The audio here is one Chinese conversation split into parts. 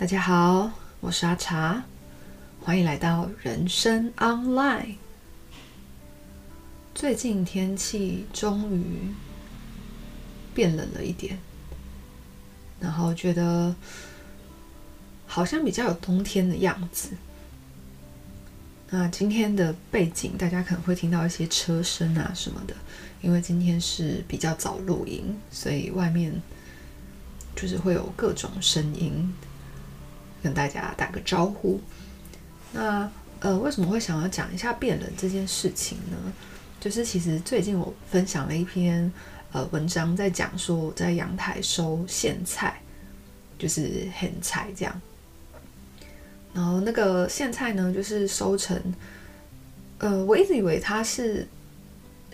大家好，我是阿茶，欢迎来到人生 Online。最近天气终于变冷了一点，然后觉得好像比较有冬天的样子。那今天的背景，大家可能会听到一些车声啊什么的，因为今天是比较早录音，所以外面就是会有各种声音。跟大家打个招呼。那呃，为什么会想要讲一下变冷这件事情呢？就是其实最近我分享了一篇呃文章，在讲说我在阳台收苋菜，就是苋菜这样。然后那个苋菜呢，就是收成，呃，我一直以为它是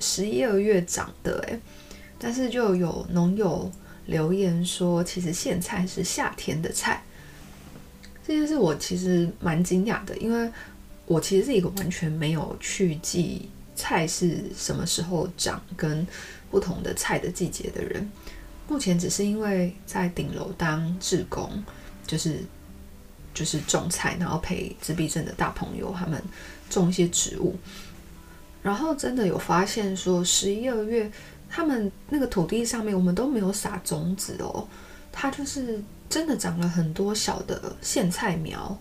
十一二月长的，诶，但是就有农友留言说，其实苋菜是夏天的菜。这件事我其实蛮惊讶的，因为我其实是一个完全没有去记菜是什么时候长跟不同的菜的季节的人。目前只是因为在顶楼当志工，就是就是种菜，然后陪自闭症的大朋友他们种一些植物，然后真的有发现说十一二月他们那个土地上面我们都没有撒种子哦，它就是。真的长了很多小的苋菜苗，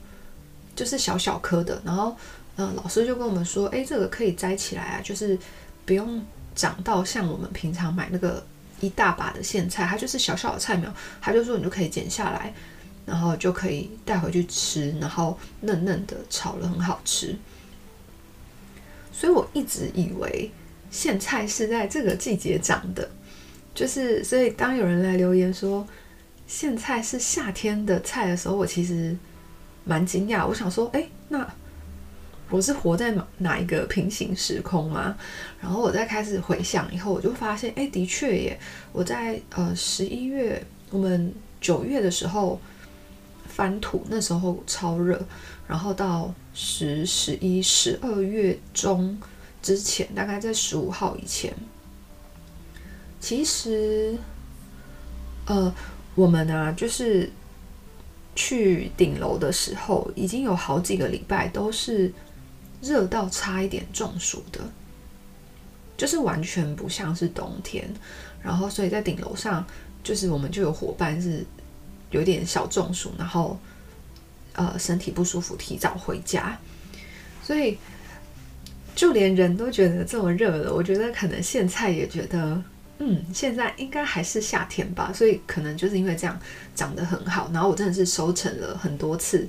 就是小小颗的。然后，嗯、老师就跟我们说：“诶，这个可以摘起来啊，就是不用长到像我们平常买那个一大把的苋菜，它就是小小的菜苗。”他就说：“你就可以剪下来，然后就可以带回去吃，然后嫩嫩的炒了很好吃。”所以我一直以为苋菜是在这个季节长的，就是所以当有人来留言说，苋菜是夏天的菜的时候，我其实蛮惊讶。我想说，哎，那我是活在哪哪一个平行时空吗？然后我再开始回想以后，我就发现，哎，的确耶，我在呃十一月，我们九月的时候翻土，那时候超热，然后到十、十一、十二月中之前，大概在十五号以前，其实呃。我们呢、啊，就是去顶楼的时候，已经有好几个礼拜都是热到差一点中暑的，就是完全不像是冬天。然后，所以在顶楼上，就是我们就有伙伴是有点小中暑，然后呃身体不舒服，提早回家。所以，就连人都觉得这么热了，我觉得可能苋菜也觉得。嗯，现在应该还是夏天吧，所以可能就是因为这样长得很好，然后我真的是收成了很多次，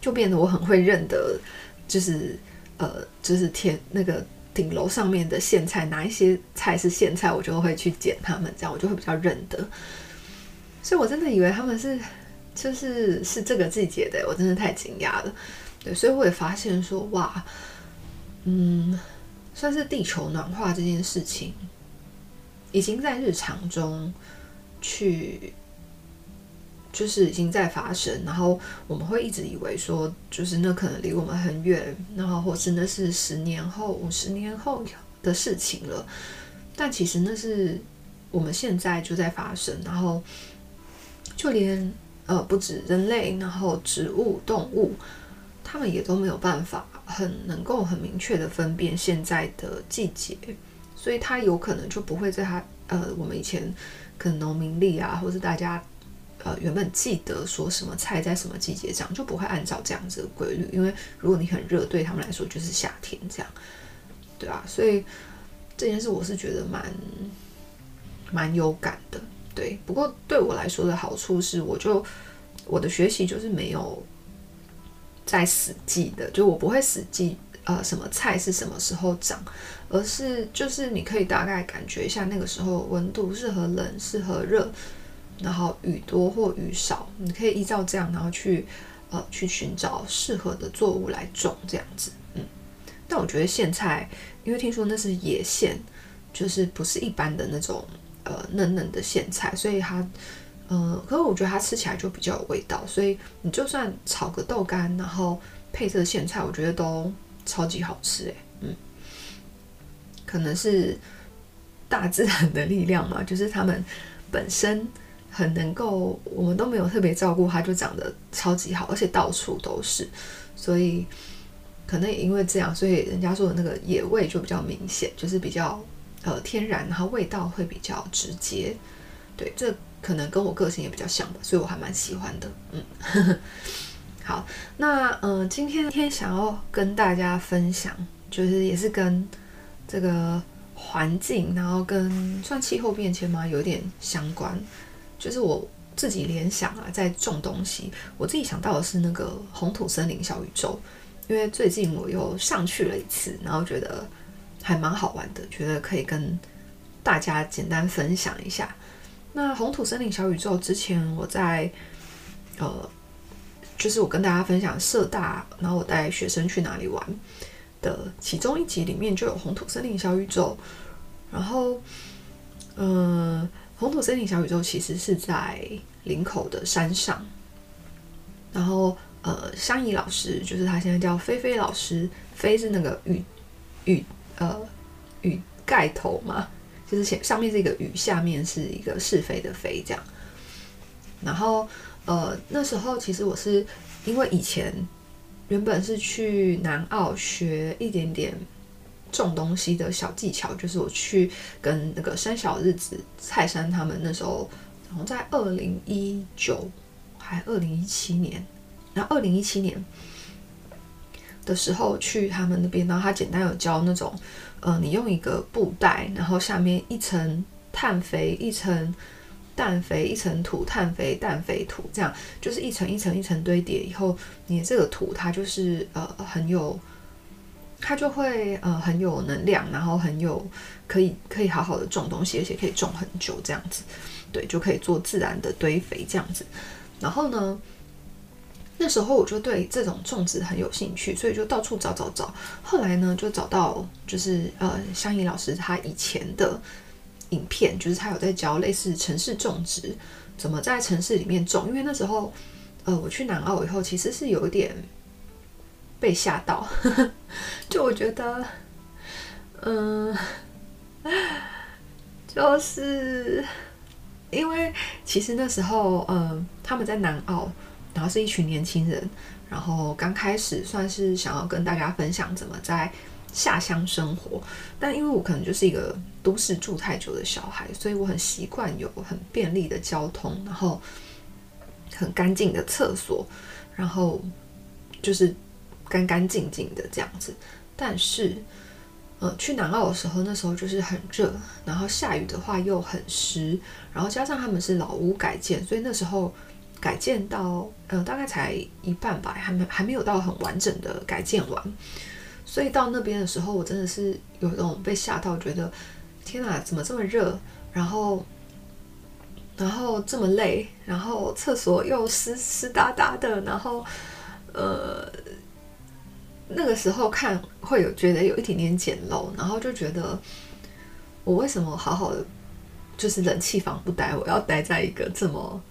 就变得我很会认得，就是呃，就是天那个顶楼上面的苋菜，哪一些菜是苋菜，我就会去捡它们，这样我就会比较认得。所以我真的以为他们是就是是这个季节的，我真的太惊讶了。对，所以我也发现说，哇，嗯，算是地球暖化这件事情。已经在日常中去，就是已经在发生，然后我们会一直以为说，就是那可能离我们很远，然后或是那是十年后、五十年后的事情了。但其实那是我们现在就在发生，然后就连呃不止人类，然后植物、动物，他们也都没有办法很能够很明确的分辨现在的季节。所以它有可能就不会在它呃，我们以前可能农民历啊，或是大家呃原本记得说什么菜在什么季节长，就不会按照这样子的规律。因为如果你很热，对他们来说就是夏天这样，对啊。所以这件事我是觉得蛮蛮有感的，对。不过对我来说的好处是，我就我的学习就是没有在死记的，就我不会死记。呃，什么菜是什么时候长，而是就是你可以大概感觉一下那个时候温度适合冷，适合热，然后雨多或雨少，你可以依照这样，然后去呃去寻找适合的作物来种这样子。嗯，但我觉得苋菜，因为听说那是野苋，就是不是一般的那种呃嫩嫩的苋菜，所以它呃，可是我觉得它吃起来就比较有味道，所以你就算炒个豆干，然后配这个苋菜，我觉得都。超级好吃诶，嗯，可能是大自然的力量嘛，就是他们本身很能够，我们都没有特别照顾它，就长得超级好，而且到处都是，所以可能也因为这样，所以人家说的那个野味就比较明显，就是比较呃天然，然后味道会比较直接。对，这可能跟我个性也比较像吧，所以我还蛮喜欢的。嗯，好，那嗯、今天天想要跟大家分享，就是也是跟这个。环境，然后跟算气候变迁吗，有点相关。就是我自己联想啊，在种东西，我自己想到的是那个红土森林小宇宙，因为最近我又上去了一次，然后觉得还蛮好玩的，觉得可以跟大家简单分享一下。那红土森林小宇宙之前我在呃，就是我跟大家分享社大，然后我带学生去哪里玩。的其中一集里面就有红土森林小宇宙，然后，呃，红土森林小宇宙其实是在林口的山上，然后，呃，香怡老师就是他现在叫菲菲老师，菲是那个雨雨呃雨盖头嘛，就是前上面是一个雨，下面是一个是非的非这样，然后，呃，那时候其实我是因为以前。原本是去南澳学一点点种东西的小技巧，就是我去跟那个山小日子、蔡山他们那时候，然后在二零一九还二零一七年，然后二零一七年的时候去他们那边，然后他简单有教那种，呃，你用一个布袋，然后下面一层碳肥，一层。氮肥一层土，碳肥氮肥土，这样就是一层一层一层堆叠以后，你这个土它就是呃很有，它就会呃很有能量，然后很有可以可以好好的种东西，而且可以种很久这样子，对，就可以做自然的堆肥这样子。然后呢，那时候我就对这种种植很有兴趣，所以就到处找找找。后来呢，就找到就是呃香怡老师他以前的。影片就是他有在教类似城市种植，怎么在城市里面种。因为那时候，呃，我去南澳以后，其实是有一点被吓到，就我觉得，嗯、就是因为其实那时候，嗯、他们在南澳，然后是一群年轻人，然后刚开始算是想要跟大家分享怎么在。下乡生活，但因为我可能就是一个都市住太久的小孩，所以我很习惯有很便利的交通，然后很干净的厕所，然后就是干干净净的这样子。但是，呃，去南澳的时候，那时候就是很热，然后下雨的话又很湿，然后加上他们是老屋改建，所以那时候改建到呃大概才一半吧，还没还没有到很完整的改建完。所以到那边的时候，我真的是有一种被吓到，觉得天哪，怎么这么热？然后，然后这么累，然后厕所又湿湿哒哒的，然后，呃，那个时候看会有觉得有一点点简陋，然后就觉得我为什么好好的就是冷气房不待，我要待在一个这么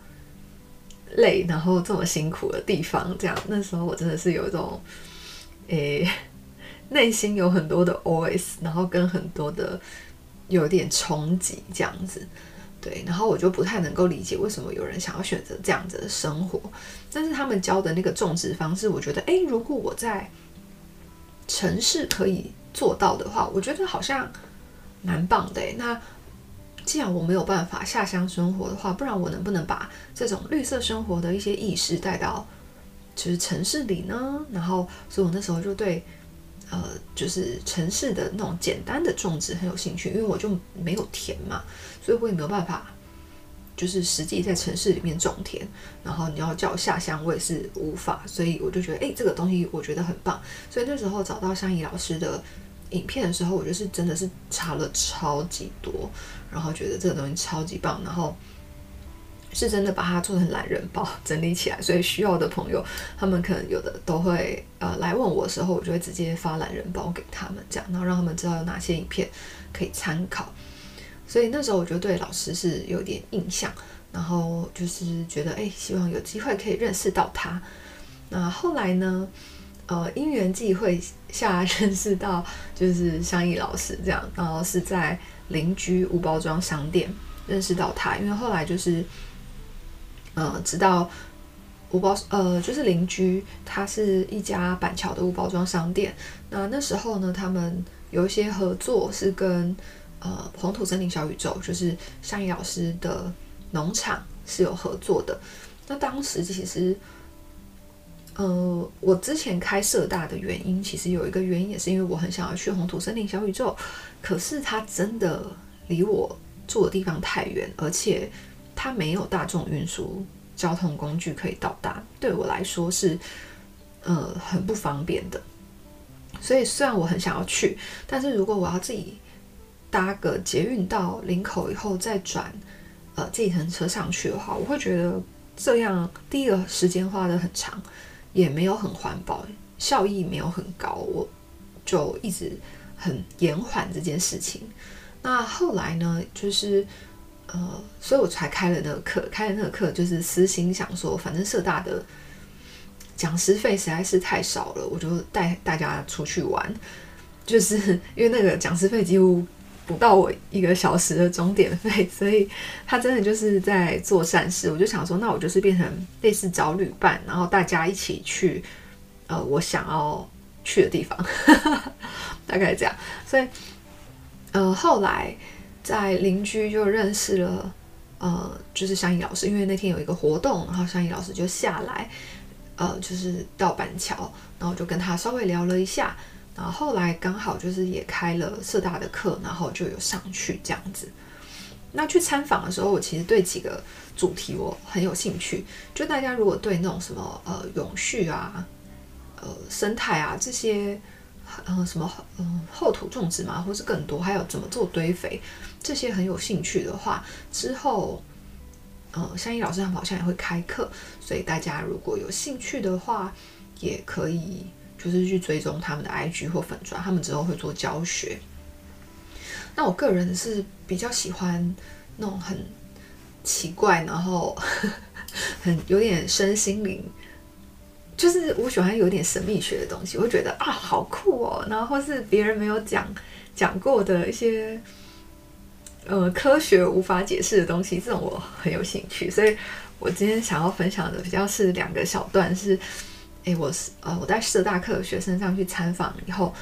累，然后这么辛苦的地方？这样，那时候我真的是有一种，诶。内心有很多的 OS，然后跟很多的有点冲击这样子，对，然后我就不太能够理解为什么有人想要选择这样子的生活。但是他们教的那个种植方式，我觉得，诶，如果我在城市可以做到的话，我觉得好像蛮棒的。那既然我没有办法下乡生活的话，不然我能不能把这种绿色生活的一些意识带到就是城市里呢？然后，所以我那时候就对。呃，就是城市的那种简单的种植很有兴趣，因为我就没有田嘛，所以我也没有办法，就是实际在城市里面种田。然后你要叫我下乡，我也是无法，所以我就觉得，哎，这个东西我觉得很棒。所以那时候找到香怡老师的影片的时候，我就是真的是查了超级多，然后觉得这个东西超级棒，然后。是真的把它做成懒人包整理起来，所以需要的朋友，他们可能有的都会呃来问我的时候，我就会直接发懒人包给他们，这样，然后让他们知道有哪些影片可以参考。所以那时候我就对老师是有点印象，然后就是觉得哎，希望有机会可以认识到他。那后来呢，呃，因缘际会下 认识到就是香怡老师这样，然后是在邻居无包装商店认识到他，因为后来就是。呃，直到无包呃，就是邻居，他是一家板桥的无包装商店。那那时候呢，他们有一些合作，是跟呃红土森林小宇宙，就是香怡老师的农场是有合作的。那当时其实，呃，我之前开社大的原因，其实有一个原因，也是因为我很想要去红土森林小宇宙，可是它真的离我住的地方太远，而且它没有大众运输交通工具可以到达，对我来说是呃很不方便的。所以虽然我很想要去，但是如果我要自己搭个捷运到林口以后再转呃计程车上去的话，我会觉得。这样，第一个时间花得很长，也没有很环保，效益没有很高，我就一直很延缓这件事情。那后来呢，就是呃，所以我才开了那个课，开了那个课就是私心想说，反正社大的讲师费实在是太少了，我就带大家出去玩，就是因为那个讲师费几乎。不到我一个小时的钟点费，所以他真的就是在做善事。我就想说，那我就是变成类似找旅伴，然后大家一起去，呃，我想要去的地方，大概这样。所以，呃，后来在邻居就认识了，呃，就是香怡老师，因为那天有一个活动，然后香怡老师就下来，呃，就是到板桥，然后就跟他稍微聊了一下。然后后来刚好就是也开了社大的课，然后就有上去这样子。那去参访的时候，我其实对几个主题我很有兴趣。就大家如果对那种什么呃永续啊、呃生态啊这些，呃什么嗯厚土种植嘛，或是更多，还有怎么做堆肥这些很有兴趣的话，之后呃香怡老师他们好像也会开课，所以大家如果有兴趣的话，也可以。就是去追踪他们的 IG 或粉砖，他们之后会做教学。那我个人是比较喜欢那种很奇怪，然后 很有点身心灵，就是我喜欢有点神秘学的东西，我觉得啊好酷哦，然后是别人没有讲讲过的一些呃科学无法解释的东西，这种我很有兴趣。所以我今天想要分享的比较是两个小段是。诶，我是呃，我在社大课的学生上去参访以后，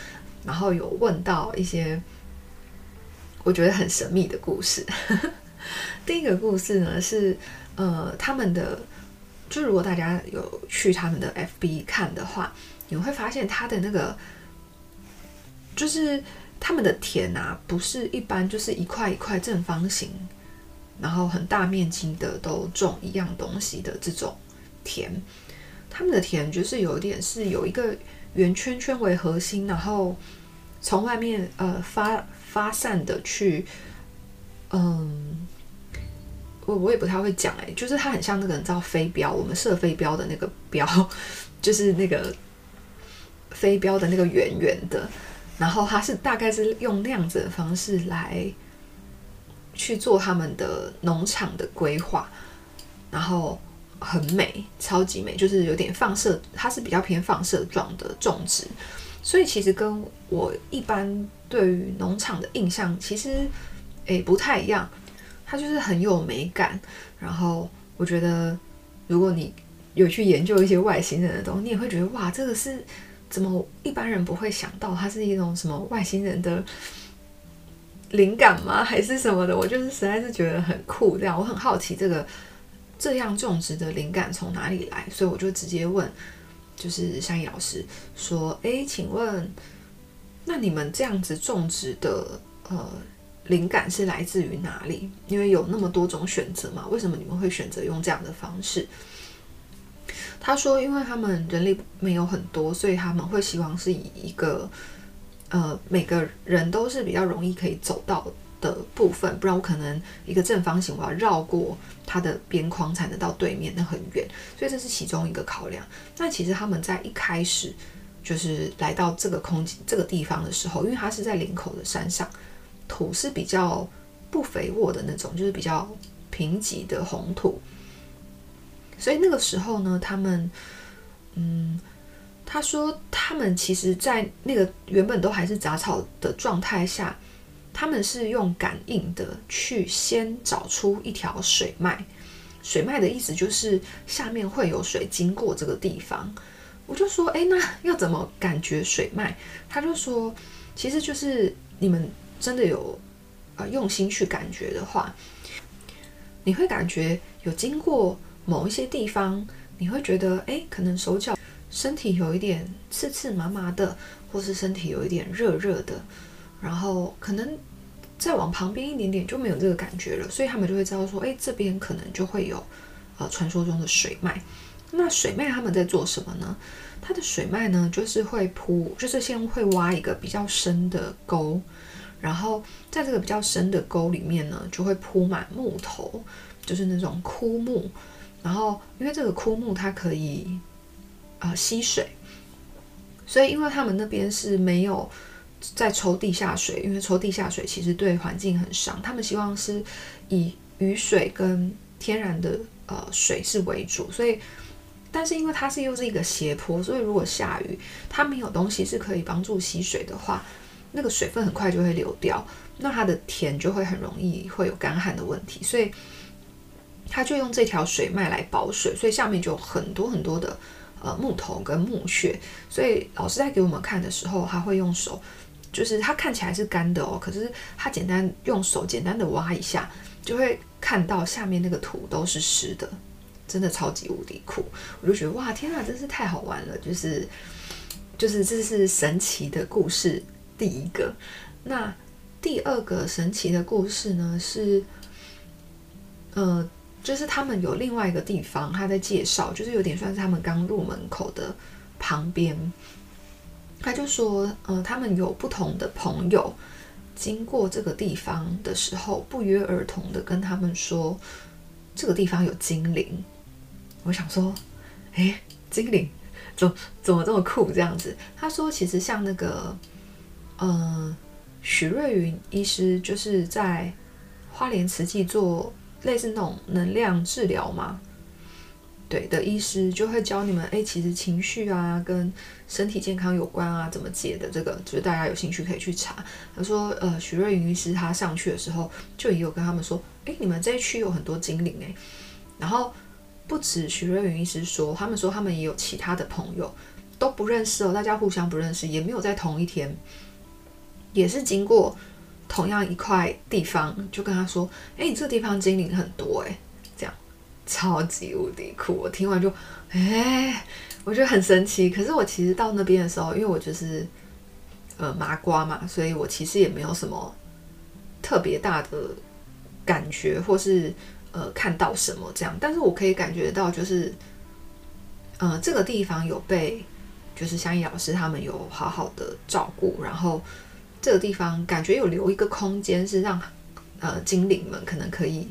然后有问到一些我觉得很神秘的故事。第一个故事呢是呃，他们的就如果大家有去他们的 FB 看的话，你会发现他的那个就是他们的田啊，不是一般就是一块一块正方形，然后很大面积的都种一样东西的这种田。他们的田就是有一点是有一个圆圈圈为核心，然后从外面呃发发散的去，嗯，我我也不太会讲哎，就是它很像那个你知道飞镖，我们射飞镖的那个镖，就是那个飞镖的那个圆圆的，然后它是大概是用那样子的方式来去做他们的农场的规划，然后。很美，超级美，就是有点放射，它是比较偏放射状的种植，所以其实跟我一般对于农场的印象其实诶、不太一样，它就是很有美感。然后我觉得，如果你有去研究一些外星人的东西，你也会觉得哇，这个是怎么一般人不会想到，它是一种什么外星人的灵感吗？还是什么的？我就是实在是觉得很酷，这样我很好奇这个。这样种植的灵感从哪里来？所以我就直接问，就是香怡老师说：“诶，请问，那你们这样子种植的呃灵感是来自于哪里？因为有那么多种选择嘛，为什么你们会选择用这样的方式？”他说：“因为他们人力没有很多，所以他们会希望是以一个呃每个人都是比较容易可以走到。”的部分，不然我可能一个正方形，我要绕过它的边框才能到对面，那很远，所以这是其中一个考量。那其实他们在一开始就是来到这个空间这个地方的时候，因为它是在林口的山上，土是比较不肥沃的那种，就是比较贫瘠的红土，所以那个时候呢，他们，嗯，他说他们其实，在那个原本都还是杂草的状态下。他们是用感应的去先找出一条水脉，水脉的意思就是下面会有水经过这个地方。我就说，哎，那要怎么感觉水脉？他就说，其实就是你们真的有呃用心去感觉的话，你会感觉有经过某一些地方，你会觉得，哎，可能手脚、身体有一点刺刺麻麻的，或是身体有一点热热的，然后可能再往旁边一点点就没有这个感觉了，所以他们就会知道说，哎，这边可能就会有呃传说中的水脉。那水脉他们在做什么呢？它的水脉呢，就是会铺，就是先会挖一个比较深的沟，然后在这个比较深的沟里面呢，就会铺满木头，就是那种枯木。然后因为这个枯木它可以、呃、吸水，所以因为他们那边是没有在抽地下水，因为抽地下水其实对环境很伤。他们希望是以雨水跟天然的呃水是为主，所以。但是因为它是又是一个斜坡，所以如果下雨，它没有东西是可以帮助吸水的话，那个水分很快就会流掉，那它的田就会很容易会有干旱的问题，所以他就用这条水脉来保水，所以下面就有很多很多的呃木头跟木屑，所以老师在给我们看的时候，他会用手，就是它看起来是干的哦，可是他简单用手简单的挖一下，就会看到下面那个土都是湿的。真的超级无敌酷，我就觉得哇，天啊，真是太好玩了！就是，就是这是神奇的故事第一个。那第二个神奇的故事呢是，呃，就是他们有另外一个地方，他在介绍，就是有点算是他们刚入门口的旁边。他就说，呃，他们有不同的朋友经过这个地方的时候，不约而同的跟他们说，这个地方有精灵。我想说，哎，精灵怎怎么这么酷？这样子，他说，其实像那个，呃，许瑞云医师就是在花莲慈济做类似那种能量治疗嘛，对的医师就会教你们，哎，其实情绪啊跟身体健康有关啊，怎么解的？这个就是大家有兴趣可以去查。他说，呃，许瑞云医师他上去的时候就也有跟他们说，哎，你们这一区有很多精灵哎，然后。不止徐瑞云医师说，他们说他们也有其他的朋友都不认识哦，大家互相不认识，也没有在同一天，也是经过同样一块地方，就跟他说：“哎，你这个地方精灵很多哎，这样超级无敌酷。”我听完就哎，我觉得很神奇。可是我其实到那边的时候，因为我就是呃麻瓜嘛，所以我其实也没有什么特别大的感觉，或是。呃，看到什么这样？但是我可以感觉到，就是，呃，这个地方有被，就是香怡老师他们有好好的照顾，然后这个地方感觉有留一个空间，是让呃精灵们可能可以，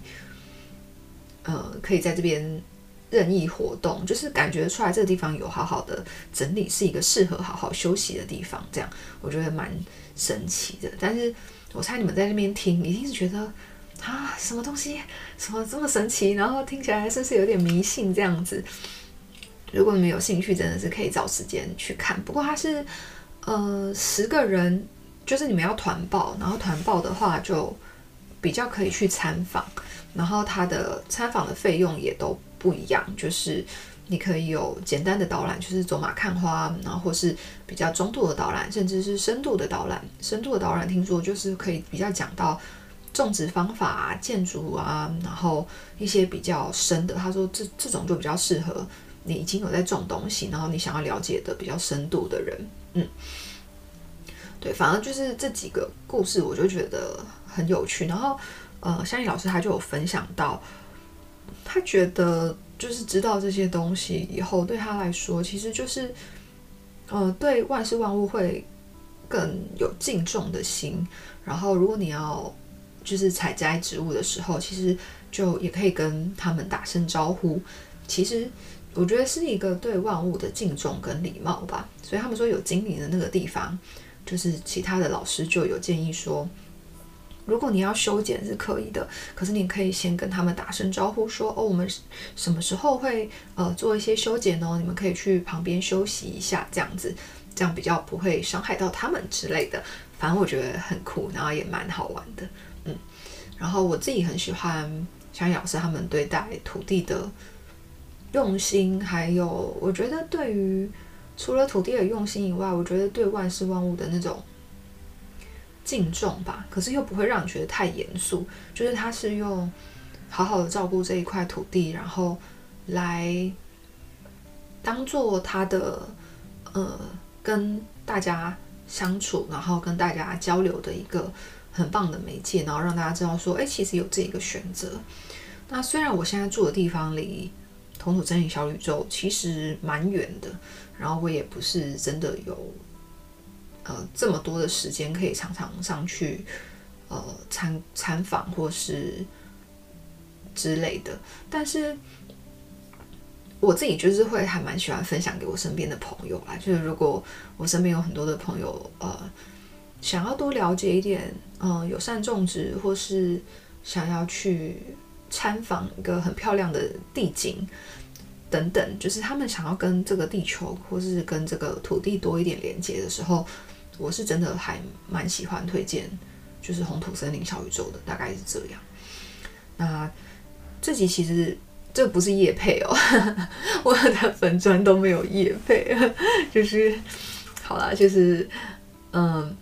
呃，可以在这边任意活动，就是感觉出来这个地方有好好的整理，是一个适合好好休息的地方。这样我觉得蛮神奇的。但是我猜你们在那边听，一定是觉得。啊，什么东西？什么这么神奇？然后听起来是不是有点迷信这样子？如果你们有兴趣，真的是可以找时间去看。不过它是呃十个人，就是你们要团报，然后团报的话就比较可以去参访，然后它的参访的费用也都不一样，就是你可以有简单的导览，就是走马看花，然后或是比较中度的导览，甚至是深度的导览。深度的导览听说就是可以比较讲到。种植方法啊，建筑啊，然后一些比较深的，他说这这种就比较适合你已经有在种东西，然后你想要了解的比较深度的人，嗯，对，反正就是这几个故事，我就觉得很有趣。然后，呃，香怡老师他就有分享到，他觉得就是知道这些东西以后，对他来说，其实就是，呃，对万事万物会更有敬重的心。然后，如果你要就是采摘植物的时候，其实就也可以跟他们打声招呼。其实我觉得是一个对万物的敬重跟礼貌吧。所以他们说有精灵的那个地方，就是其他的老师就有建议说，如果你要修剪是可以的，可是你可以先跟他们打声招呼说，哦，我们什么时候会呃做一些修剪呢，你们可以去旁边休息一下，这样子，这样比较不会伤害到他们之类的。反正我觉得很酷，然后也蛮好玩的。嗯，然后我自己很喜欢香叶老师他们对待土地的用心，还有我觉得对于除了土地的用心以外，我觉得对万事万物的那种敬重吧，可是又不会让你觉得太严肃，就是他是用好好的照顾这一块土地，然后来当做他的呃跟大家相处，然后跟大家交流的一个很棒的媒介，然后让大家知道说，哎，其实有这一个选择。那虽然我现在住的地方离同土森林小宇宙其实蛮远的，然后我也不是真的有呃这么多的时间可以常常上去呃参参访或是之类的，但是我自己就是会还蛮喜欢分享给我身边的朋友啦。就是如果我身边有很多的朋友呃想要多了解一点。嗯，友善种植，或是想要去参访一个很漂亮的地景等等，就是他们想要跟这个地球或是跟这个土地多一点连接的时候，我是真的还蛮喜欢推荐，就是红土森林小宇宙的，大概是这样。那这集其实这不是叶配哦，我的粉专都没有叶配，就是好啦，就是嗯。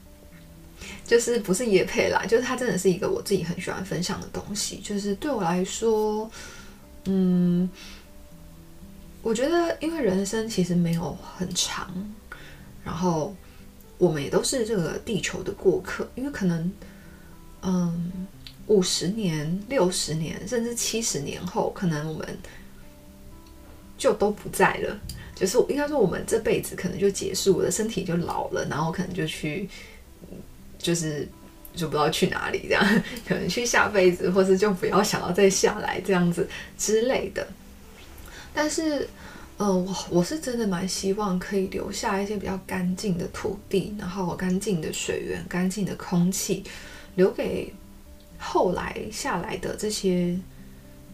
就是不是也配啦，就是它真的是一个我自己很喜欢分享的东西。就是对我来说，嗯，我觉得因为人生其实没有很长，然后我们也都是这个地球的过客。因为可能，嗯，五十年、六十年，甚至七十年后，可能我们就都不在了。就是应该说，我们这辈子可能就结束，我的身体就老了，然后可能就去。就是就不知道去哪里，这样 可能去下辈子，或是就不要想要再下来这样子之类的。但是，呃，我我是真的蛮希望可以留下一些比较干净的土地，然后干净的水源、干净的空气，留给后来下来的这些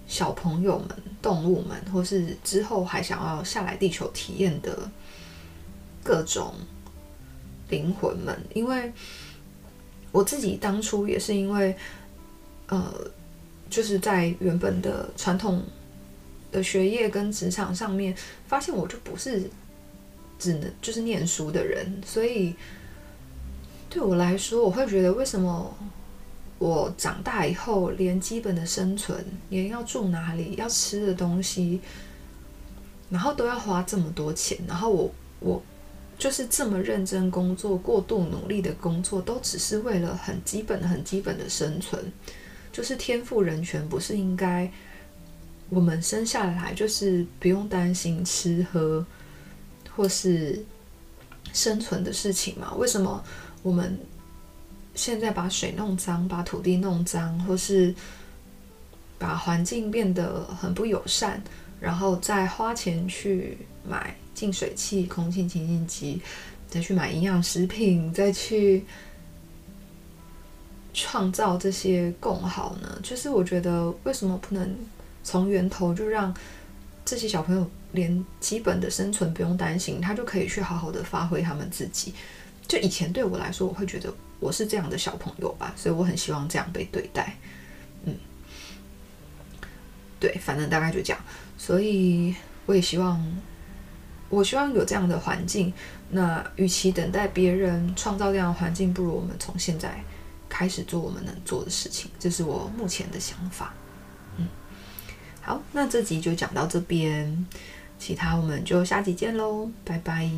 小朋友们、动物们，或是之后还想要下来地球体验的各种灵魂们，因为。我自己当初也是因为，呃，就是在原本的传统的学业跟职场上面，发现我就不是只能就是念书的人，所以对我来说，我会觉得为什么我长大以后连基本的生存，连要住哪里、要吃的东西，然后都要花这么多钱，然后我我。就是这么认真工作、过度努力的工作，都只是为了很基本、很基本的生存。就是天赋人权，不是应该我们生下来就是不用担心吃喝或是生存的事情吗？为什么我们现在把水弄脏、把土地弄脏，或是把环境变得很不友善，然后再花钱去买？净水器、空气清新机，再去买营养食品，再去创造这些共好呢？就是我觉得，为什么不能从源头就让这些小朋友连基本的生存不用担心，他就可以去好好的发挥他们自己？就以前对我来说，我会觉得我是这样的小朋友吧，所以我很希望这样被对待。嗯，对，反正大概就这样，所以我也希望。我希望有这样的环境。那与其等待别人创造这样的环境，不如我们从现在开始做我们能做的事情。这是我目前的想法。嗯，好，那这集就讲到这边，其他我们就下集见喽，拜拜。